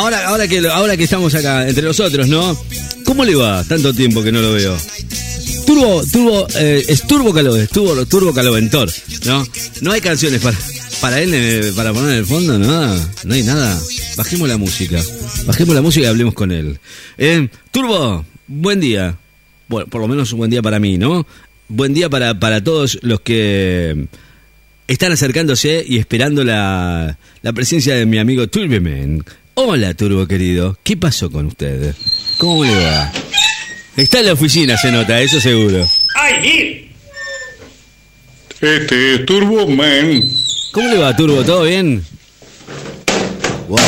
ahora, ahora, que, ahora que estamos acá entre nosotros, ¿no? ¿Cómo le va? Tanto tiempo que no lo veo. Turbo, turbo, eh, es Turbo Calo, es Turbo, Caloventor, ¿no? No hay canciones para, para él, eh, para poner en el fondo, nada, no hay nada. Bajemos la música, bajemos la música y hablemos con él. Eh, Turbo, buen día. Bueno, por lo menos un buen día para mí, ¿no? Buen día para, para todos los que están acercándose y esperando la, la presencia de mi amigo Turbeman. Hola, Turbo querido. ¿Qué pasó con usted? ¿Cómo le va? Está en la oficina, se nota, eso seguro. ¡Ay, Este es Turbo Man. ¿Cómo le va, Turbo? ¿Todo bien? Wow.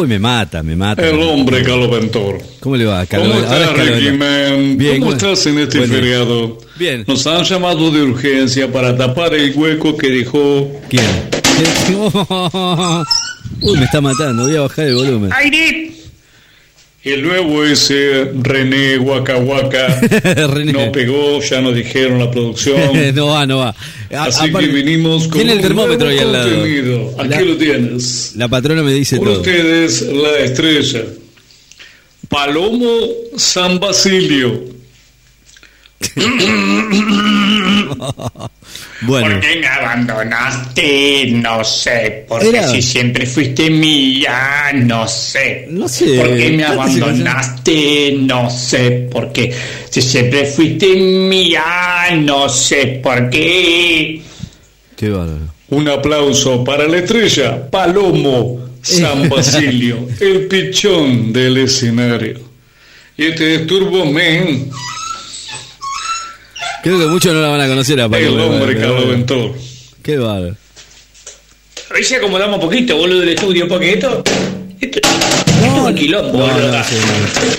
Uy, me mata, me mata. El hombre caloventor. ¿Cómo le va, ¿Cómo Ahora estás, es Caloventor. Ricky Man? Bien, ¿Cómo ¿cómo- estás en este feriado? Bien. Nos han llamado de urgencia para tapar el hueco que dejó ¿Quién? ¿Quién? Uy, me está matando, voy a bajar el volumen. ¡Aire! el nuevo ese René Waka Waka. René. No pegó, ya nos dijeron la producción. no va, no va. A- Así que vinimos con Tiene el termómetro ahí al lado. Aquí La- lo tienes. La patrona me dice Por todo. ustedes, la estrella. Palomo San Basilio. Bueno, ¿Por qué me abandonaste? No sé. Porque Era- si siempre fuiste mía, no sé. No sé, ¿Por qué me abandonaste? No sé. Porque si siempre fuiste mía, no sé por qué. qué bárbaro. Un aplauso para la estrella Palomo San Basilio, el pichón del escenario. Y este es Turbo Man, Creo que muchos no la van a conocer a el Paloma, hombre pero- caloventor. Qué bárbaro. Hoy se acomodamos un poquito, boludo, del estudio, porque esto. Esto, esto es un quilombo, no, boludo. no, sí,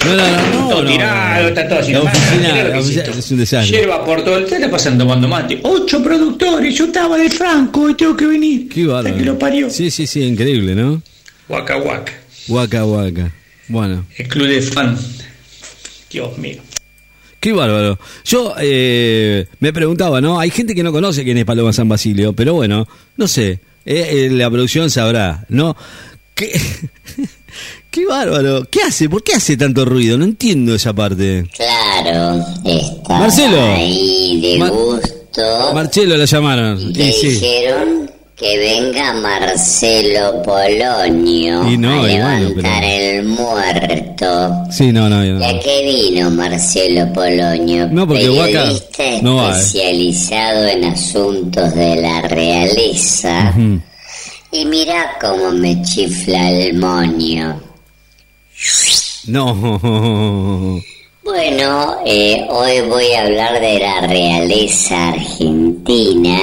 no. No, no, no, no, todo no, tirado, no. está todo así. La nomás. oficina, lo la que es un desastre. Yerba por todo el... ¿Qué está pasando tomando mate? Ocho productores, yo estaba de Franco y tengo que venir. Qué bárbaro. Que lo parió. Sí, sí, sí, increíble, ¿no? Waka Waka. Waka Waka. Bueno, El club de fan. Dios mío. Qué bárbaro. Yo eh, me preguntaba, ¿no? Hay gente que no conoce quién es Paloma San Basilio, pero bueno, no sé. eh, eh, la producción sabrá, ¿no? ¿Qué, qué bárbaro. ¿Qué hace? ¿Por qué hace tanto ruido? No entiendo esa parte. Claro, estaba Marcelo. ahí de Mar- gusto. Marcelo la llamaron. Le sí. dijeron que venga Marcelo Polonio Y no, a bueno, levantar pero- el muerto. Sí, no, no, no. ¿Y a qué vino Marcelo Polonio? No, porque Periodista no va, eh. especializado en asuntos de la realeza. Y mira cómo me chifla el moño. No. Bueno, eh, hoy voy a hablar de la realeza argentina.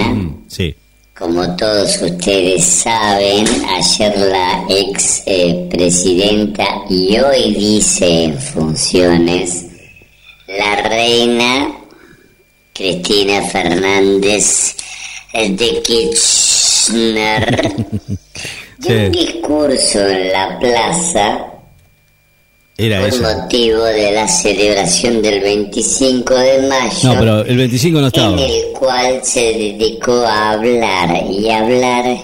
Sí. Como todos ustedes saben, ayer la ex eh, presidenta y hoy vice en funciones, la reina Cristina Fernández de Kirchner, dio un discurso en la plaza Era por motivo de la celebración del 25 de mayo. No, pero el 25 no estaba. en el cual se dedicó a hablar y hablar,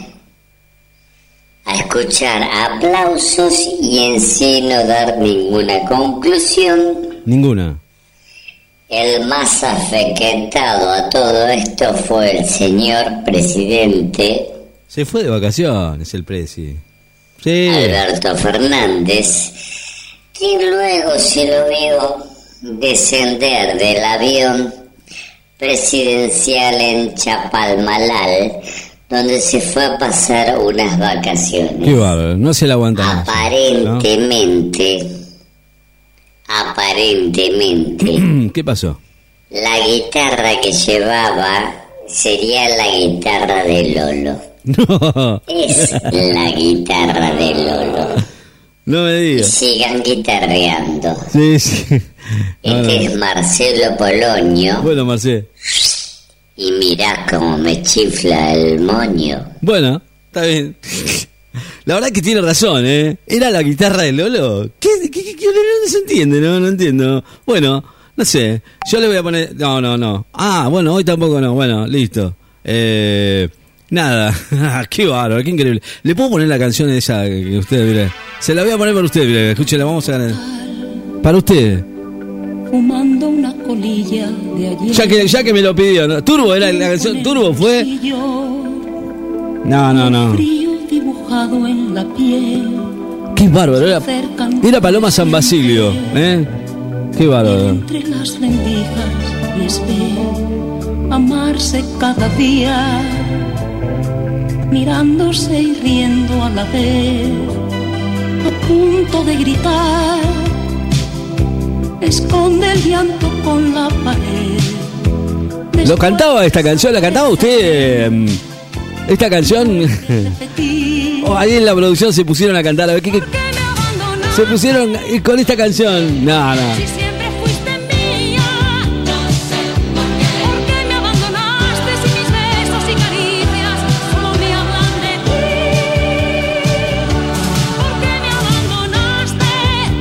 a escuchar aplausos y en sí no dar ninguna conclusión. Ninguna. El más afectado a todo esto fue el señor presidente Se fue de vacaciones el presi. Sí. Alberto Fernández, quien luego se lo vio descender del avión presidencial en Chapalmalal, donde se fue a pasar unas Qué vacaciones. bárbaro. No se la aguanta. ¿no? Aparentemente, aparentemente, ¿Qué pasó? la guitarra que llevaba sería la guitarra de Lolo. No. Es la guitarra de Lolo. No me digas. sigan guitarreando. Sí, sí. Este no. es Marcelo Polonio. Bueno, Marcé. Y mirá cómo me chifla el moño. Bueno, está bien. La verdad que tiene razón, ¿eh? ¿Era la guitarra de Lolo? ¿Qué, qué, qué- qué- no se entiende, no? No entiendo. Bueno, no sé. Yo le voy a poner... No, no, no. Ah, bueno, hoy tampoco no. Bueno, listo. Eh, Nada. qué bárbaro, qué increíble. ¿Le puedo poner la canción esa que usted, mire? Se la voy a poner para usted, mire. Escúchela, vamos a ganar. Para usted. Fumando una colilla de ayer. Ya que, ya que me lo pidió, ¿no? Turbo era la canción. Turbo fue. No, no, no. Frío dibujado en la piel. Qué bárbaro. Era, era Paloma San Basilio, ¿eh? Qué bárbaro. Entre las les amarse cada día, mirándose y riendo a la vez, a punto de gritar. Esconde el llanto con la pared. Lo cantaba esta canción, la cantaba usted. eh, Esta canción. Oh, ahí en la producción se pusieron a cantar. A ver, ¿qué, qué-. Se pusieron con esta canción. No, no.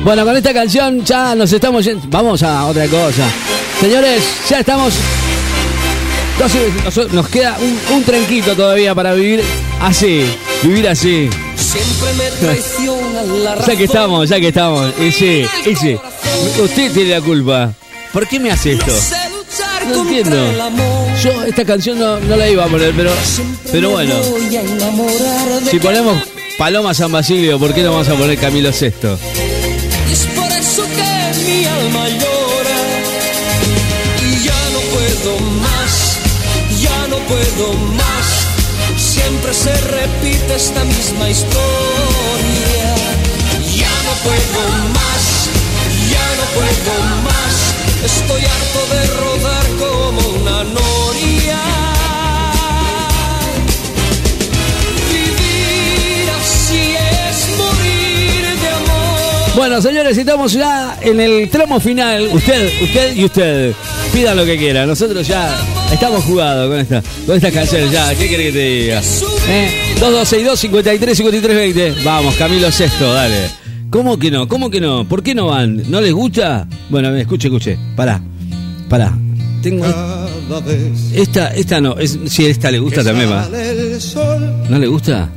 Bueno, con esta canción ya nos estamos yendo. Vamos a otra cosa. Señores, ya estamos. Entonces, nos, queda un, un trenquito todavía para vivir así. Vivir así. Siempre me traiciona la razón. Ya que estamos, ya que estamos. Y sí, y sí. Usted tiene la culpa. ¿Por qué me hace esto? No entiendo. Yo esta canción no, no la iba a poner, pero, pero bueno. Si ponemos Paloma San Basilio, ¿por qué no vamos a poner Camilo VI? Puedo más. Siempre se repite esta misma historia. Ya no puedo más, ya no puedo más. Estoy harto de rodar como una noria. Vivir así es morir de amor. Bueno, señores, estamos ya en el tramo final. Usted, usted y usted. Pidan lo que quieran. Nosotros ya estamos jugados con esta, con estas canciones. Ya, ¿qué quiere que te diga? ¿Eh? 2262 53 53 20. Vamos, Camilo VI, dale. ¿Cómo que no? ¿Cómo que no? ¿Por qué no van? ¿No les gusta? Bueno, a ver, escuche, escuche. Pará, pará. Tengo. Esta, esta no. Es, si esta le gusta también va. ¿No le gusta?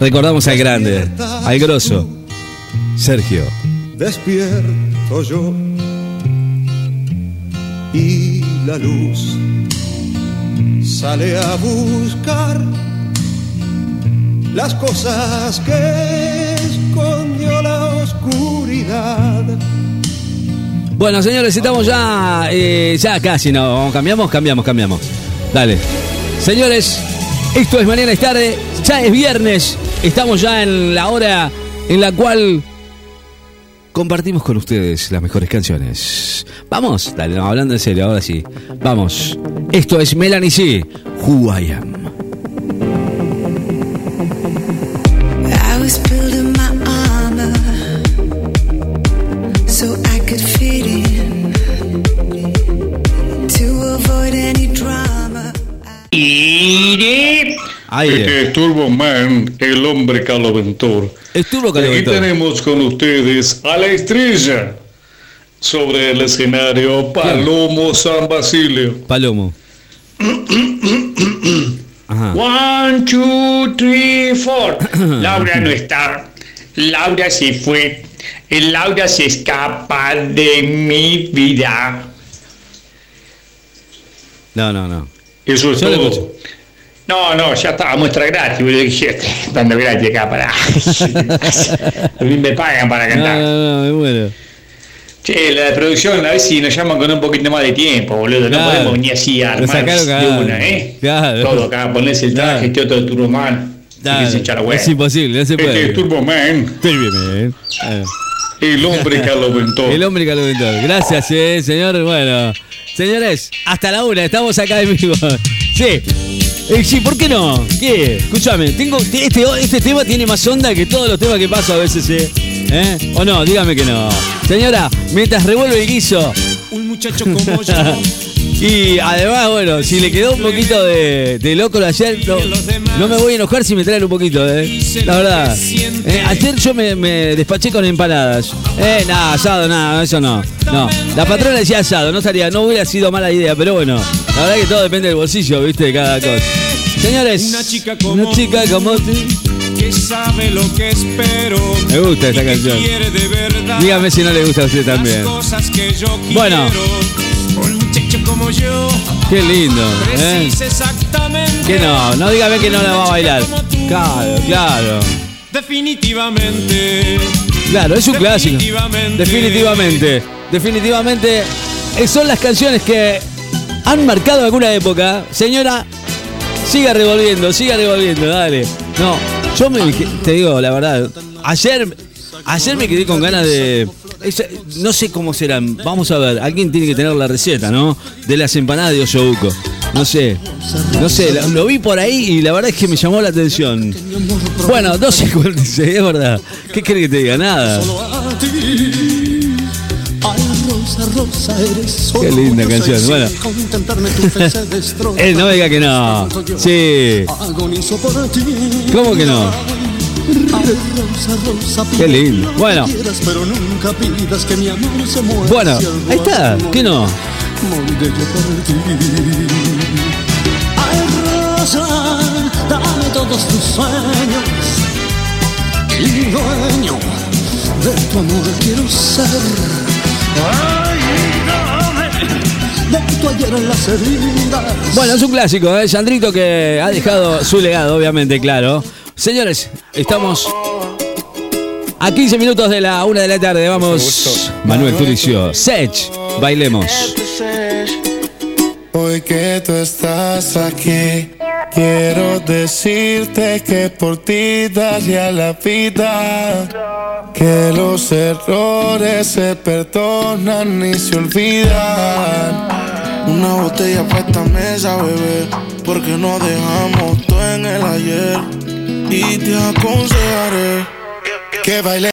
Recordamos al grande, al grosso. Sergio. despierto yo y la luz sale a buscar las cosas que escondió la oscuridad. Bueno, señores, estamos ya, eh, ya casi, ¿no? ¿Cambiamos? Cambiamos, cambiamos. Dale. Señores, esto es Mañana es tarde, ya es viernes, estamos ya en la hora en la cual compartimos con ustedes las mejores canciones. Vamos, dale, no, hablando en serio, ahora sí. Vamos. Esto es Melanie C. Who I Am. I was building my armor so I could fit in to avoid any drama. Iré. Aire. Este es Turbo Man, el hombre caloventor. Estuvo Aquí tenemos con ustedes a la estrella sobre el escenario Palomo San Basilio. Palomo. Ajá. One, two, three, four. Laura no está. Laura se fue. El Laura se escapa de mi vida. No, no, no. Eso es Yo todo. No, no, ya estaba muestra gratis. boludo. Dije, dando gratis acá para. A mí me pagan para No, cantar. no, no, me muero. Che, la de producción, a ver si nos llaman con un poquito más de tiempo, boludo. No Claro. podemos venir así a armar de una, ¿eh? Claro. Todo acá, ponerse el traje, Claro. todo el la hueá. es imposible, no se Este es puede. Turbo Man, Estoy bien, eh. Eh. el hombre caloventor. El hombre caloventor. Gracias, eh, señor. Bueno, señores, hasta la una, estamos acá en vivo. Sí. Eh, sí, ¿por qué no? ¿Qué? Escúchame, tengo, este, este tema tiene más onda que todos los temas que paso a veces, ¿eh? ¿Eh? ¿O no? Dígame que no. Señora, mientras revuelve el guiso. Un muchacho como yo. Y además, bueno, si le quedó un poquito de, de loco lo ayer, no, no me voy a enojar si me traen un poquito, ¿eh? La verdad. Eh, ayer yo me, me despaché con empanadas. Eh, nada, asado, nada, eso no. No. La patrona decía asado, no estaría, no hubiera sido mala idea, pero bueno, la verdad que todo depende del bolsillo, ¿viste? De cada cosa. Señores, Una chica como una chica como tú. que sabe lo que espero. Me gusta esta canción. Dígame si no le gusta a usted también. Bueno. Un muchacho como yo. Qué lindo, ¿eh? Que no, no dígame que no la va a bailar. Claro, claro. Definitivamente. Claro, es un clásico. Definitivamente. Definitivamente. Definitivamente. eh, Son las canciones que han marcado alguna época. Señora, siga revolviendo, siga revolviendo, dale. No, yo me, te digo la verdad. Ayer, ayer me quedé con ganas de. no sé cómo serán. Vamos a ver. Alguien tiene que tener la receta, ¿no? De las empanadas de Osobuco. No sé. No sé. Lo, lo vi por ahí y la verdad es que me llamó la atención. Bueno, 12.46, es verdad. ¿Qué quiere que te diga? Nada. Qué linda canción. Bueno. Eh, no diga que no. Sí. ¿Cómo que no? Qué lindo. Bueno. Bueno, ahí está. ¿Qué no? Dame todos tus sueños y dueño de tu amor quiero ser. Bueno, es un clásico, ¿eh? Sandrito que ha dejado su legado, obviamente, claro. Señores, estamos a 15 minutos de la una de la tarde. Vamos, Manuel Turicio. Sech, bailemos. Hoy que tú estás aquí, quiero decirte que por ti daría la vida. Que los errores se perdonan y se olvidan. Una botella para esta mesa, bebé, porque no dejamos todo en el ayer. Y te aconsejaré que baile.